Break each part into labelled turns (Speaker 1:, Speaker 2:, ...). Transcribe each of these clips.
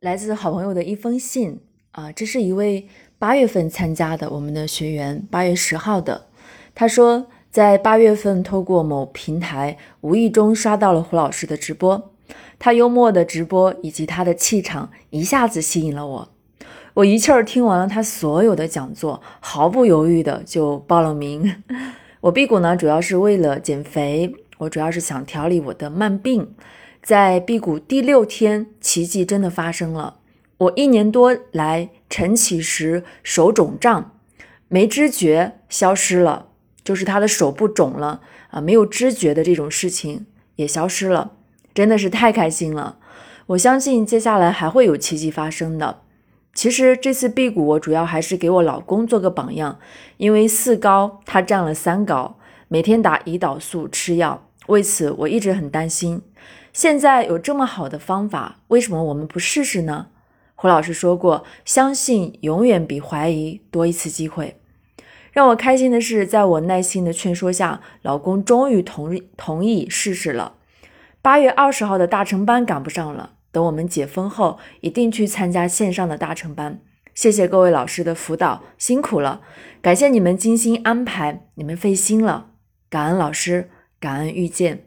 Speaker 1: 来自好朋友的一封信啊，这是一位八月份参加的我们的学员，八月十号的。他说，在八月份透过某平台无意中刷到了胡老师的直播，他幽默的直播以及他的气场一下子吸引了我。我一气儿听完了他所有的讲座，毫不犹豫的就报了名。我辟谷呢，主要是为了减肥，我主要是想调理我的慢病。在辟谷第六天，奇迹真的发生了。我一年多来晨起时手肿胀，没知觉消失了，就是他的手不肿了啊，没有知觉的这种事情也消失了，真的是太开心了。我相信接下来还会有奇迹发生的。其实这次辟谷，我主要还是给我老公做个榜样，因为四高他占了三高，每天打胰岛素吃药，为此我一直很担心。现在有这么好的方法，为什么我们不试试呢？胡老师说过，相信永远比怀疑多一次机会。让我开心的是，在我耐心的劝说下，老公终于同意同意试试了。八月二十号的大成班赶不上了，等我们解封后，一定去参加线上的大成班。谢谢各位老师的辅导，辛苦了，感谢你们精心安排，你们费心了，感恩老师，感恩遇见。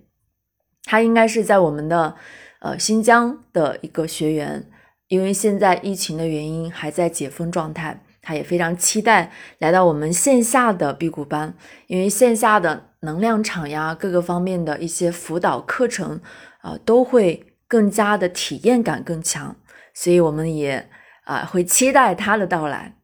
Speaker 1: 他应该是在我们的呃新疆的一个学员，因为现在疫情的原因还在解封状态，他也非常期待来到我们线下的辟谷班，因为线下的能量场呀，各个方面的一些辅导课程啊，都会更加的体验感更强，所以我们也啊会期待他的到来。